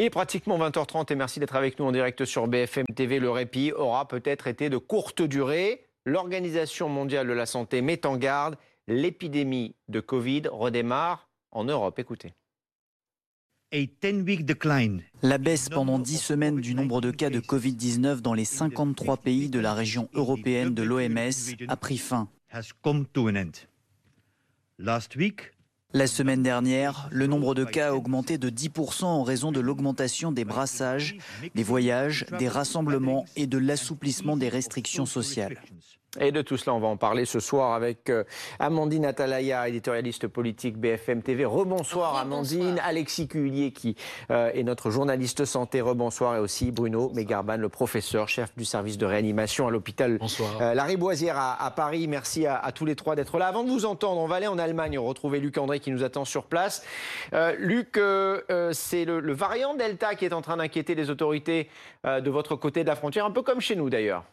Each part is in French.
Il est pratiquement 20h30 et merci d'être avec nous en direct sur BFM TV. Le répit aura peut-être été de courte durée. L'Organisation mondiale de la santé met en garde. L'épidémie de Covid redémarre en Europe. Écoutez. La baisse pendant 10 semaines du nombre de cas de Covid-19 dans les 53 pays de la région européenne de l'OMS a pris fin. La semaine dernière, le nombre de cas a augmenté de 10% en raison de l'augmentation des brassages, des voyages, des rassemblements et de l'assouplissement des restrictions sociales. Et de tout cela, on va en parler ce soir avec euh, Amandine Atalaya, éditorialiste politique BFM TV. Rebonsoir Amandine, Alexis Cuillier qui euh, est notre journaliste santé. Rebonsoir et aussi Bruno Mégarban, le professeur, chef du service de réanimation à l'hôpital euh, La Riboisière à, Paris. Merci à, tous les trois d'être là. Avant de vous entendre, on va aller en Allemagne retrouver Luc André qui nous attend sur place. Luc, c'est le, le, variant Delta qui est en train d'inquiéter les autorités de votre côté de la frontière, un peu comme chez nous d'ailleurs.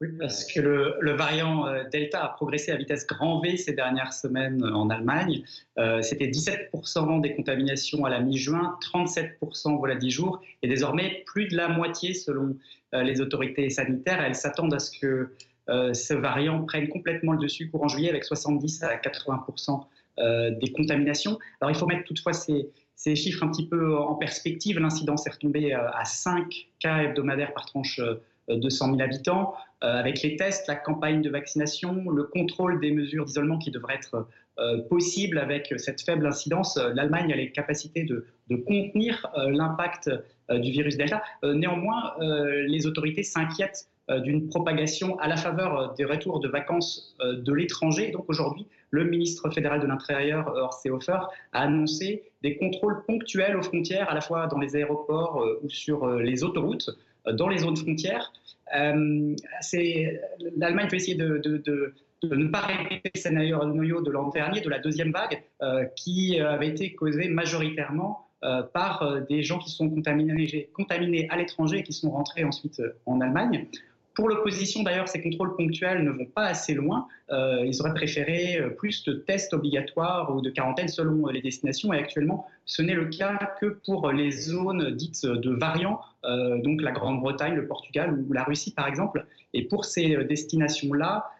Oui, parce que le, variant euh, Delta a progressé à vitesse grand V ces dernières semaines en Allemagne. Euh, c'était 17% des contaminations à la mi-juin, 37% voilà 10 jours, et désormais plus de la moitié selon euh, les autorités sanitaires. Elles s'attendent à ce que ce variant prenne complètement le dessus courant juillet avec 70 à 80% des contaminations. Alors il faut mettre toutefois ces, ces chiffres un petit peu en perspective. L'incidence est retombée à 5 cas hebdomadaires par tranche 200 000 habitants, euh, avec les tests, la campagne de vaccination, le contrôle des mesures d'isolement qui devraient être euh, possibles avec cette faible incidence, euh, l'Allemagne a les capacités de, contenir l'impact du virus Delta. néanmoins, les autorités s'inquiètent d'une propagation à la faveur des retours de vacances de l'étranger. Donc aujourd'hui, le ministre fédéral de l'Intérieur, Horst Seehofer, a annoncé des contrôles ponctuels aux frontières, à la fois dans les aéroports ou sur les autoroutes, dans les zones frontières. Euh, L'Allemagne peut essayer de, ne pas répéter le scénario de l'an dernier, de la deuxième vague, euh, qui avait été causée majoritairement euh, par des gens qui sont contaminés à l'étranger et qui sont rentrés ensuite en Allemagne. Pour l'opposition, d'ailleurs, ces contrôles ponctuels ne vont pas assez loin. Euh, ils auraient préféré euh, plus de tests obligatoires ou de quarantaine selon les destinations. Et actuellement, ce n'est le cas que pour les zones dites de variants, euh, donc la Grande-Bretagne, le Portugal ou la Russie, par exemple. Et pour ces destinations-là,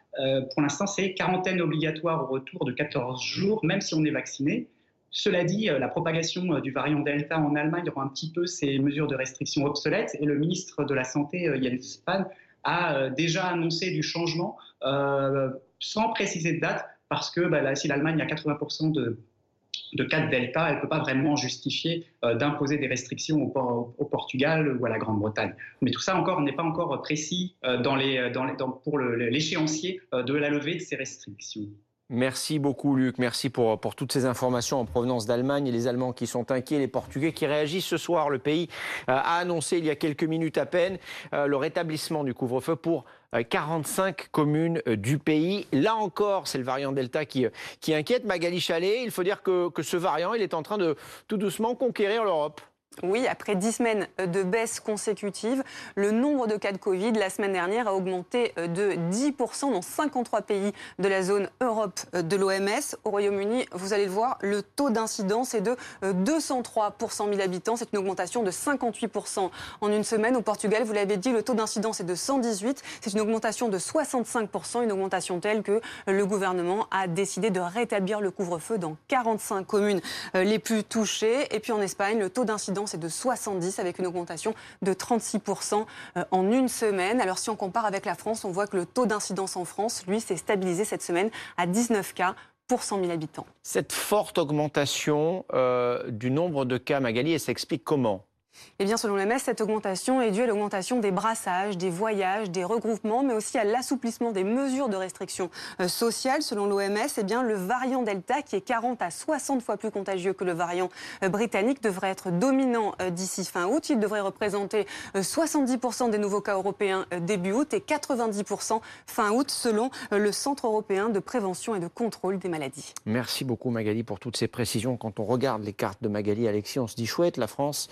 pour l'instant, c'est quarantaine obligatoire au retour de 14 jours, même si on est vacciné. Cela dit, la propagation du variant Delta en Allemagne rend un petit peu ces mesures de restriction obsolètes et le ministre de la Santé, Jens Spahn, a euh, déjà annoncé du changement euh, sans préciser de date parce que bah, si l'Allemagne a 80% de, cas de Delta, elle ne peut pas vraiment justifier euh, d'imposer des restrictions au, Portugal ou à la Grande-Bretagne. Mais tout ça encore n'est pas encore précis pour l'échéancier de la levée de ces restrictions. Merci beaucoup Luc, merci pour, pour toutes ces informations en provenance d'Allemagne et les Allemands qui sont inquiets, les Portugais qui réagissent ce soir. Le pays euh, a annoncé il y a quelques minutes à peine euh, le rétablissement du couvre-feu pour 45 euh, communes du pays. Là encore, c'est le variant Delta qui, qui inquiète. Magali Chalet, il faut dire que, que ce variant, il est en train de tout doucement conquérir l'Europe. Oui, après dix semaines de baisse consécutive, le nombre de cas de Covid la semaine dernière a augmenté de 10% dans 53 pays de la zone Europe de l'OMS. Au Royaume-Uni, vous allez le voir, le taux d'incidence est de 203 pour 100 000 habitants. C'est une augmentation de 58% en une semaine. Au Portugal, vous l'avez dit, le taux d'incidence est de 118. C'est une augmentation de 65%, une augmentation telle que le gouvernement a décidé de rétablir le couvre-feu dans 45 communes les plus touchées. Et puis en Espagne, le taux d'incidence c'est de 70 avec une augmentation de 36% euh, en une semaine. Alors si on compare avec la France, on voit que le taux d'incidence en France, lui, s'est stabilisé cette semaine à 19 cas pour 100 000 habitants. Cette forte augmentation euh, du nombre de cas, Magali, elle s'explique comment? Eh bien, selon l'OMS, cette augmentation est due à l'augmentation des brassages, des voyages, des regroupements, mais aussi à l'assouplissement des mesures de restriction euh, sociale. Selon l'OMS, eh bien, le variant Delta, qui est 40 à 60 fois plus contagieux que le variant euh, britannique, devrait être dominant euh, d'ici fin août. Il devrait représenter 70% des nouveaux cas européens début août et 90% fin août, selon le Centre européen de prévention et de contrôle des maladies. Merci beaucoup Magali pour toutes ces précisions. Quand on regarde les cartes de Magali, Alexis, on se dit chouette, la France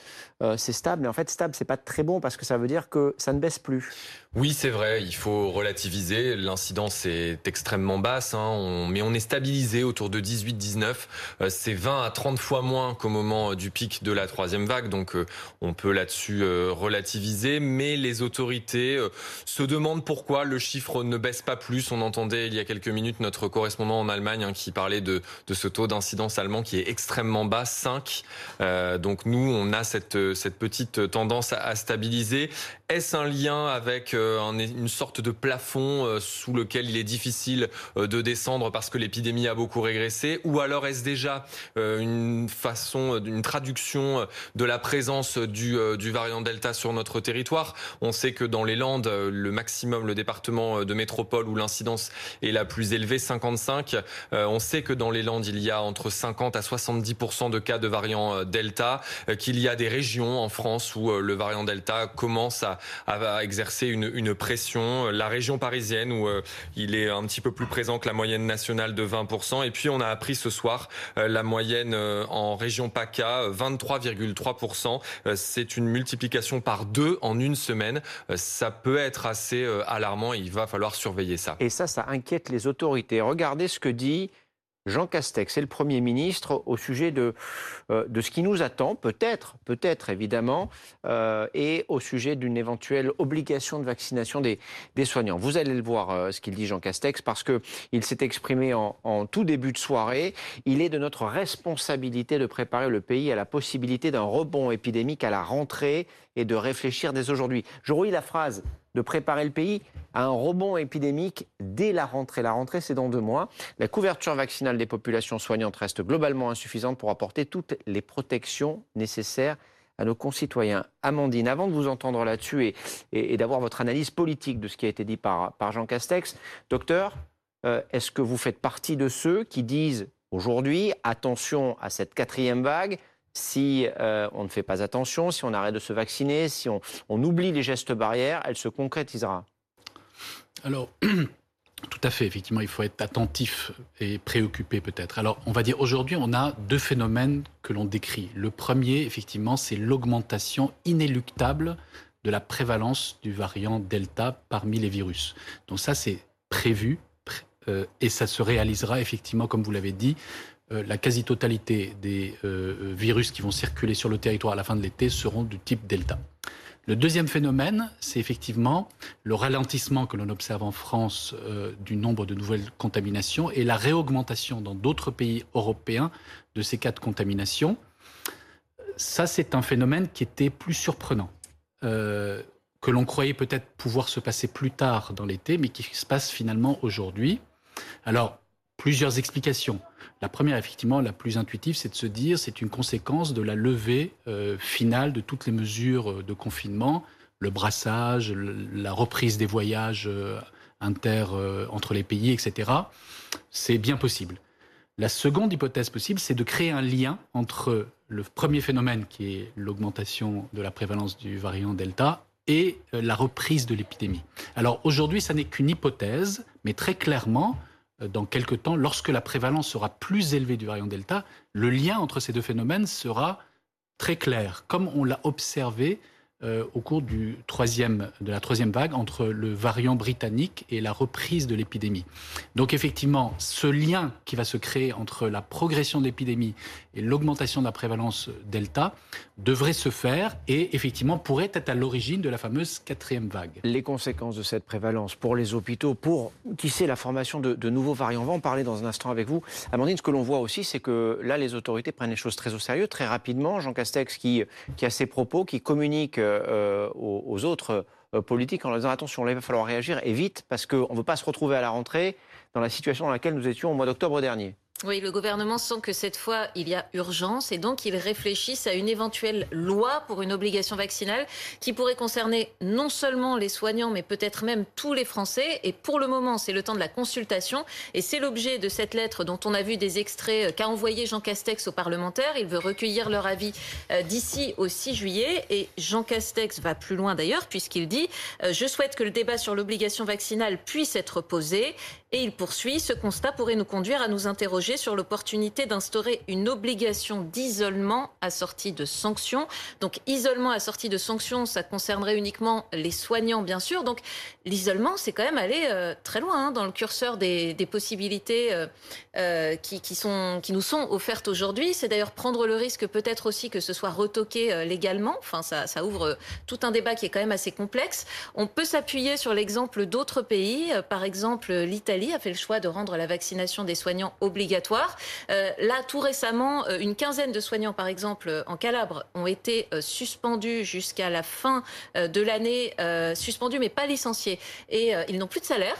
c'est stable. Mais en fait, stable, c'est pas très bon parce que ça veut dire que ça ne baisse plus. Oui, c'est vrai, il faut relativiser. L'incidence est extrêmement basse, hein. mais on est stabilisé autour de 18-19. Euh, c'est 20 à 30 fois moins qu'au moment du pic de la troisième vague, donc euh, on peut là-dessus euh, relativiser. Mais les autorités se demandent pourquoi le chiffre ne baisse pas plus. On entendait il y a quelques minutes notre correspondant en Allemagne hein, qui parlait de, ce taux d'incidence allemand qui est extrêmement bas, 5. donc nous, on a cette, cette petite tendance à, stabiliser. Est-ce un lien avec euh, une sorte de plafond euh, sous lequel il est difficile euh, de descendre parce que l'épidémie a beaucoup régressé? Ou alors est-ce déjà une façon, une traduction de la présence du, du variant Delta sur notre territoire? On sait que dans les Landes, le maximum, le département de métropole où l'incidence est la plus élevée, 55, on sait que dans les Landes, il y a entre 50 à 70% de cas de variant Delta, qu'il y a des régions en France où le variant Delta commence à, à exercer une, une pression. La région parisienne où euh, il est un petit peu plus présent que la moyenne nationale de 20%. Et puis on a appris ce soir euh, la moyenne euh, en région PACA, 23,3%. C'est une multiplication par deux en une semaine. Ça peut être assez alarmant et il va falloir surveiller ça. Et ça, ça inquiète les autorités. Regardez ce que dit Jean Castex et le Premier ministre au sujet de, euh, de ce qui nous attend, peut-être, peut-être évidemment, euh, et au sujet d'une éventuelle obligation de vaccination des, des soignants. Vous allez le voir, euh, ce qu'il dit Jean Castex, parce qu'il s'est exprimé en, tout début de soirée. Il est de notre responsabilité de préparer le pays à la possibilité d'un rebond épidémique à la rentrée et de réfléchir dès aujourd'hui. Je relis la phrase de préparer le pays à un rebond épidémique dès la rentrée. La rentrée, c'est dans deux mois. La couverture vaccinale des populations soignantes reste globalement insuffisante pour apporter toutes les protections nécessaires à nos concitoyens. Amandine, avant de vous entendre là-dessus et, d'avoir votre analyse politique de ce qui a été dit par, Jean Castex, docteur, euh, est-ce que vous faites partie de ceux qui disent aujourd'hui, attention à cette quatrième vague, si euh, on ne fait pas attention, si on arrête de se vacciner, si on, oublie les gestes barrières, elle se concrétisera Alors, tout à fait, effectivement, il faut être attentif et préoccupé peut-être. Alors, on va dire aujourd'hui, on a deux phénomènes que l'on décrit. Le premier, effectivement, c'est l'augmentation inéluctable de la prévalence du variant Delta parmi les virus. Donc ça, c'est prévu euh, et ça se réalisera effectivement, comme vous l'avez dit, la quasi-totalité des euh, virus qui vont circuler sur le territoire à la fin de l'été seront du type Delta. Le deuxième phénomène, c'est effectivement le ralentissement que l'on observe en France euh, du nombre de nouvelles contaminations et la réaugmentation dans d'autres pays européens de ces cas de contamination. Ça, c'est un phénomène qui était plus surprenant, que l'on croyait peut-être pouvoir se passer plus tard dans l'été, mais qui se passe finalement aujourd'hui. Alors, plusieurs explications. La première, effectivement, la plus intuitive, c'est de se dire c'est une conséquence de la levée euh, finale de toutes les mesures euh, de confinement, le brassage, la reprise des voyages euh, inter entre les pays, etc. C'est bien possible. La seconde hypothèse possible, c'est de créer un lien entre le premier phénomène, qui est l'augmentation de la prévalence du variant Delta, et la reprise de l'épidémie. Alors aujourd'hui, ça n'est qu'une hypothèse, mais très clairement, dans quelques temps, lorsque la prévalence sera plus élevée du variant Delta, le lien entre ces deux phénomènes sera très clair, comme on l'a observé euh, au cours de la troisième vague entre le variant britannique et la reprise de l'épidémie. Donc effectivement, ce lien qui va se créer entre la progression de l'épidémie et l'augmentation de la prévalence Delta devrait se faire et effectivement pourrait être à l'origine de la fameuse quatrième vague. Les conséquences de cette prévalence pour les hôpitaux, pour qui sait la formation de, nouveaux variants, on va en parler dans un instant avec vous. Amandine, ce que l'on voit aussi, c'est que là, les autorités prennent les choses très au sérieux, très rapidement. Jean Castex qui a ses propos, qui communique euh, aux, autres euh, politiques en leur disant attention, il va falloir réagir et vite parce qu'on ne veut pas se retrouver à la rentrée dans la situation dans laquelle nous étions au mois d'octobre dernier. Oui, le gouvernement sent que cette fois, il y a urgence et donc ils réfléchissent à une éventuelle loi pour une obligation vaccinale qui pourrait concerner non seulement les soignants, mais peut-être même tous les Français. Et pour le moment, c'est le temps de la consultation et c'est l'objet de cette lettre dont on a vu des extraits euh, qu'a envoyé Jean Castex aux parlementaires. Il veut recueillir leur avis euh, d'ici au 6 juillet et Jean Castex va plus loin d'ailleurs puisqu'il dit euh, Je souhaite que le débat sur l'obligation vaccinale puisse être posé Et il poursuit, ce constat pourrait nous conduire à nous interroger sur l'opportunité d'instaurer une obligation d'isolement assortie de sanctions. Donc isolement assorti de sanctions, ça concernerait uniquement les soignants, bien sûr. Donc l'isolement, c'est quand même aller euh, très loin hein, dans le curseur des, possibilités euh, euh, qui, nous sont offertes aujourd'hui. C'est d'ailleurs prendre le risque peut-être aussi que ce soit retoqué légalement. Enfin, ça ouvre tout un débat qui est quand même assez complexe. On peut s'appuyer sur l'exemple d'autres pays. Par exemple, l'Italie a fait le choix de rendre la vaccination des soignants obligatoire. là, tout récemment, une quinzaine de soignants, par exemple, en Calabre, ont été suspendus jusqu'à la fin de l'année, suspendus mais pas licenciés et euh, ils n'ont plus de salaire.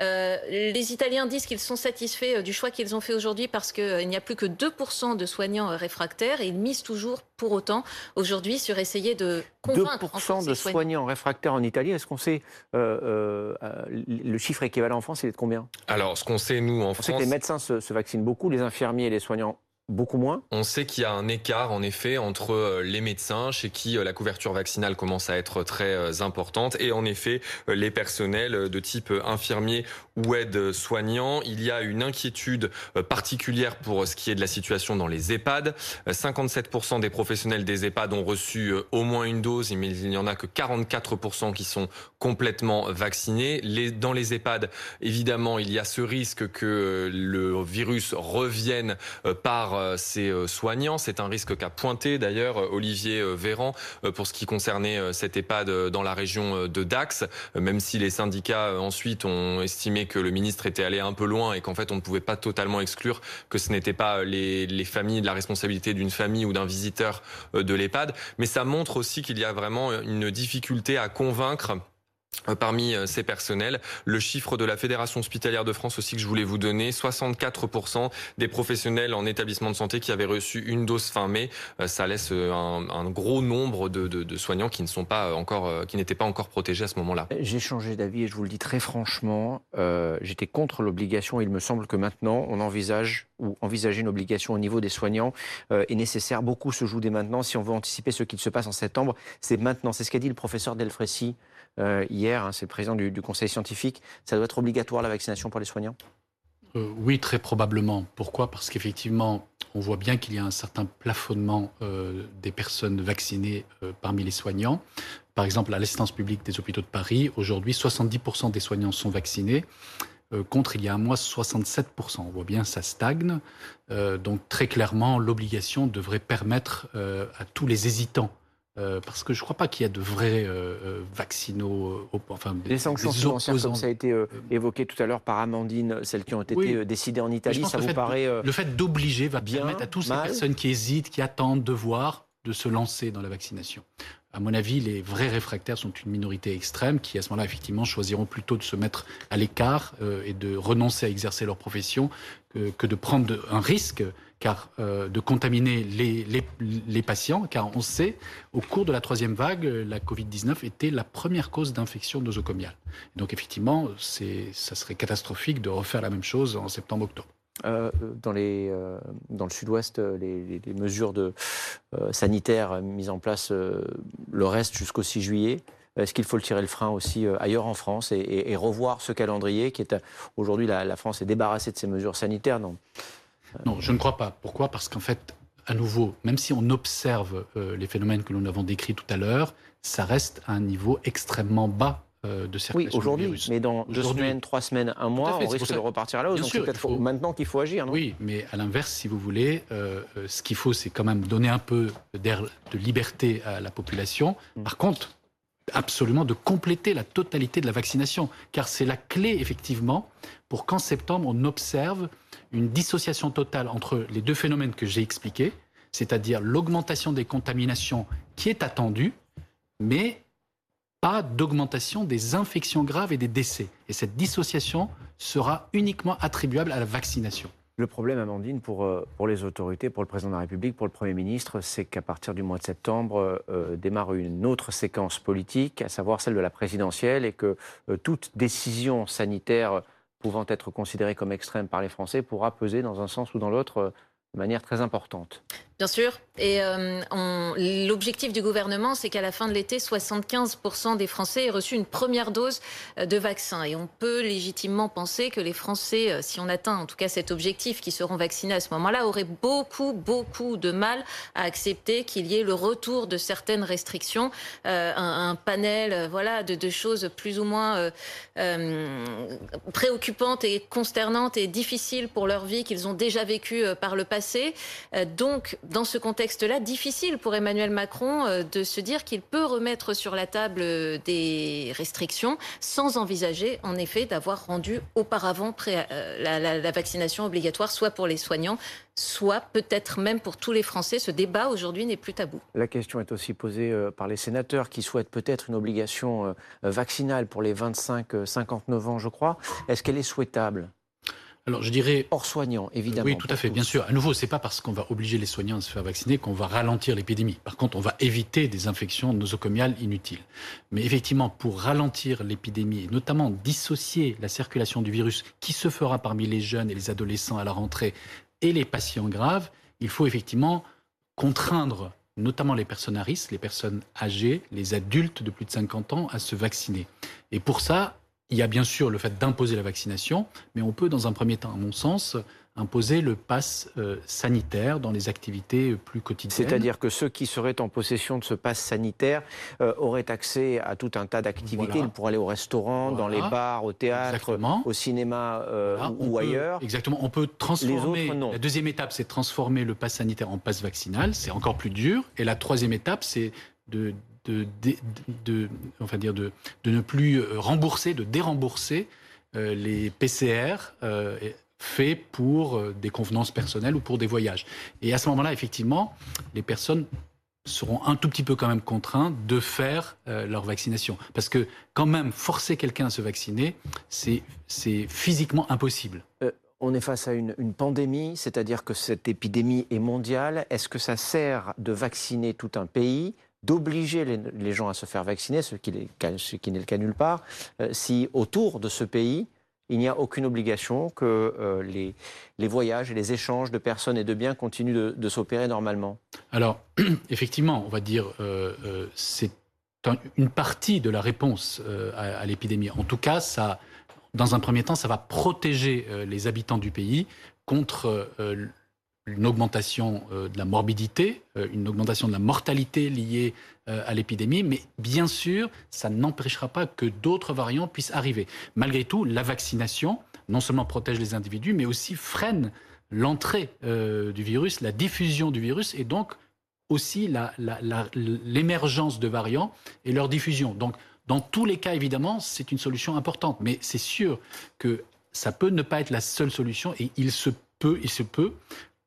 Euh, les Italiens disent qu'ils sont satisfaits euh, du choix qu'ils ont fait aujourd'hui parce qu'il n'y a plus que 2% de soignents réfractaires et ils misent toujours pour autant aujourd'hui sur essayer de convaincre 2% de soignants. réfractaires en Italie, est-ce qu'on sait le chiffre équivalent en France, il est de combien? Alors, ce qu'on sait, nous, en France... On sait que les médecins se, se vaccinent beaucoup, les infirmiers et les soignants Beaucoup moins On sait qu'il y a un écart, en effet, entre euh, les médecins, chez qui euh, la couverture vaccinale commence à être très euh, importante, et en effet, les personnels de type infirmier ou aide-soignant. Il y a une inquiétude particulière pour ce qui est de la situation dans les EHPAD. 57% des professionnels des EHPAD ont reçu au moins une dose, mais il n'y en a que 44% qui sont complètement vaccinés. Dans les EHPAD, évidemment, il y a ce risque que le virus revienne par ses euh, soignants. C'est un risque qu'a pointé d'ailleurs euh, Olivier euh, Véran pour ce qui concernait cet EHPAD dans la région de Dax, même si les syndicats ensuite ont estimé que le ministre était allé un peu loin et qu'en fait on ne pouvait pas totalement exclure que ce n'était pas les, les familles, la responsabilité d'une famille ou d'un visiteur de l'EHPAD. Mais ça montre aussi qu'il y a vraiment une difficulté à convaincre euh, parmi euh, ces personnels. Le chiffre de la Fédération hospitalière de France aussi que je voulais vous donner, 64% des professionnels en établissement de santé qui avaient reçu une dose fin mai, euh, ça laisse un, gros nombre de, soignants qui pas n'étaient pas encore protégés à ce moment-là. J'ai changé d'avis et je vous le dis très franchement, j'étais contre l'obligation. Il me semble que maintenant on envisage ou envisager une obligation au niveau des soignants est nécessaire. Beaucoup se joue dès maintenant. Si on veut anticiper ce qui se passe en septembre, c'est maintenant. C'est ce qu'a dit le professeur Delfrécy euh, hier, hein, c'est le président du, conseil scientifique. Ça doit être obligatoire la vaccination pour les soignants? Euh, Oui, très probablement. Pourquoi? Parce qu'effectivement, on voit bien qu'il y a un certain plafonnement euh, des personnes vaccinées parmi les soignants. Par exemple, à l'assistance publique des hôpitaux de Paris, aujourd'hui, 70% des soignants sont vaccinés contre il y a un mois 67%. On voit bien ça stagne. donc très clairement, l'obligation devrait permettre à tous les hésitants euh, parce que je ne crois pas qu'il y a de vrais euh, euh vaccinaux. enfin, les sanctions financières, comme ça a été évoqué tout à l'heure par Amandine, celles qui ont été décidées en Italie, ça vous paraît. le fait d'obliger va bien, permettre à toutes ces personnes qui hésitent, qui attendent de voir, de se lancer dans la vaccination. À mon avis, les vrais réfractaires sont une minorité extrême qui, à ce moment-là, effectivement, choisiront plutôt de se mettre à l'écart et de renoncer à exercer leur profession que, que de prendre un risque car euh, de contaminer les, patients, car on sait, au cours de la troisième vague, la Covid-19 était la première cause d'infection nosocomiale. Donc effectivement, ça serait catastrophique de refaire la même chose en septembre-octobre. Euh, dans, euh, le sud-ouest, les, mesures sanitaires mises en place le reste jusqu'au 6 juillet. Est-ce qu'il faut tirer le frein aussi ailleurs en France et, revoir ce calendrier qui est aujourd'hui la, la, France est débarrassée de ces mesures sanitaires? Non, je ne crois pas. Pourquoi? Parce qu'en fait, à nouveau, même si on observe euh, les phénomènes que nous avons décrits tout à l'heure, ça reste à un niveau extrêmement bas euh, de circulation. Oui, aujourd'hui, mais dans deux semaines, trois semaines, un mois, on risque de repartir à la hausse. Donc c'est peut-être maintenant qu'il faut agir. Non? Oui, mais à l'inverse, si vous voulez, euh, ce qu'il faut, c'est quand même donner un peu d'air de liberté à la population. Mm. Par contre, absolument de compléter la totalité de la vaccination, car c'est la clé, effectivement, pour qu'en septembre, on observe une dissociation totale entre les deux phénomènes que j'ai expliqués, c'est-à-dire l'augmentation des contaminations qui est attendue, mais pas d'augmentation des infections graves et des décès. Et cette dissociation sera uniquement attribuable à la vaccination. Le problème, Amandine, pour, euh, pour les autorités, pour le président de la République, pour le Premier ministre, c'est qu'à partir du mois de septembre euh, démarre une autre séquence politique, à savoir celle de la présidentielle, et que euh, toute décision sanitaire pouvant être considérée comme extrême par les Français pourra peser dans un sens ou dans l'autre de manière très importante. Bien sûr. Et euh, l'objectif du gouvernement, c'est qu'à la fin de l'été, 75% des Français aient reçu une première dose euh, de vaccin. Et on peut légitimement penser que les Français, euh, si on atteint en tout cas cet objectif, qui seront vaccinés à ce moment-là, auraient beaucoup, beaucoup de mal à accepter qu'il y ait le retour de certaines restrictions, euh, un, un, panel voilà, de, de, choses plus ou moins euh, préoccupantes et consternantes et difficiles pour leur vie qu'ils ont déjà vécues par le passé. donc, dans ce contexte-là, difficile pour Emmanuel Macron euh, de se dire qu'il peut remettre sur la table euh, des restrictions sans envisager, en effet, d'avoir rendu auparavant euh, la, vaccination obligatoire, soit pour les soignants, soit peut-être même pour tous les Français. Ce débat aujourd'hui n'est plus tabou. La question est aussi posée par les sénateurs qui souhaitent peut-être une obligation vaccinale pour les 25-59 ans, je crois. Est-ce qu'elle est souhaitable? Alors je dirais hors soignants, évidemment. Oui, tout à fait, bien sûr. À nouveau, c'est pas parce qu'on va obliger les soignants à se faire vacciner qu'on va ralentir l'épidémie. Par contre, on va éviter des infections nosocomiales inutiles. Mais effectivement, pour ralentir l'épidémie et notamment dissocier la circulation du virus qui se fera parmi les jeunes et les adolescents à la rentrée et les patients graves, il faut effectivement contraindre notamment les personnes à risque, les personnes âgées, les adultes de plus de 50 ans à se vacciner. Et pour ça, il y a bien sûr le fait d'imposer la vaccination, mais on peut, dans un premier temps, à mon sens, imposer le pass euh, sanitaire dans les activités plus quotidiennes. C'est-à-dire que ceux qui seraient en possession de ce pass sanitaire euh, auraient accès à tout un tas d'activités. Voilà. Ils pourraient aller au restaurant, voilà. dans les bars, au théâtre, Exactement. au cinéma euh, voilà. ou peut, ailleurs. Exactement. On peut transformer. Les autres, non. La deuxième étape, c'est transformer le pass sanitaire en pass vaccinal. C'est encore plus dur. Et la troisième étape, c'est de de, dire de, de ne plus rembourser, de dérembourser euh, les PCR euh, faits pour euh, des convenances personnelles ou pour des voyages. Et à ce moment-là, effectivement, les personnes seront un tout petit peu quand même contraints de faire euh, leur vaccination. Parce que quand même, forcer quelqu'un à se vacciner, c'est physiquement impossible. Euh on est face à une pandémie, c'est-à-dire que cette épidémie est mondiale. Est-ce que ça sert de vacciner tout un pays d'obliger les, gens à se faire vacciner, ce qui, n'est le cas nulle part, euh, si autour de ce pays, il n'y a aucune obligation que euh, les, voyages et les échanges de personnes et de biens continuent de, s'opérer normalement Alors, effectivement, on va dire, euh, c'est un, une partie de la réponse à, l'épidémie. En tout cas, ça, dans un premier temps, ça va protéger les habitants du pays contre une augmentation euh, de la morbidité, euh, une augmentation de la mortalité liée euh, à l'épidémie, mais bien sûr, ça n'empêchera pas que d'autres variants puissent arriver. Malgré tout, la vaccination non seulement protège les individus, mais aussi freine l'entrée du virus, la diffusion du virus, et donc aussi l'émergence de variants et leur diffusion. Donc, dans tous les cas, évidemment, c'est une solution importante, mais c'est sûr que ça peut ne pas être la seule solution, et il se peut, il se peut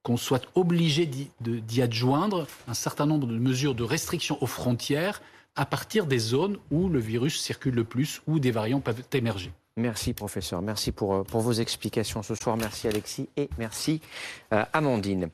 qu'on soit obligé d'y adjoindre un certain nombre de mesures de restriction aux frontières à partir des zones où le virus circule le plus, où des variants peuvent émerger. Merci professeur, merci pour, pour vos explications ce soir, merci Alexis et merci euh, Amandine.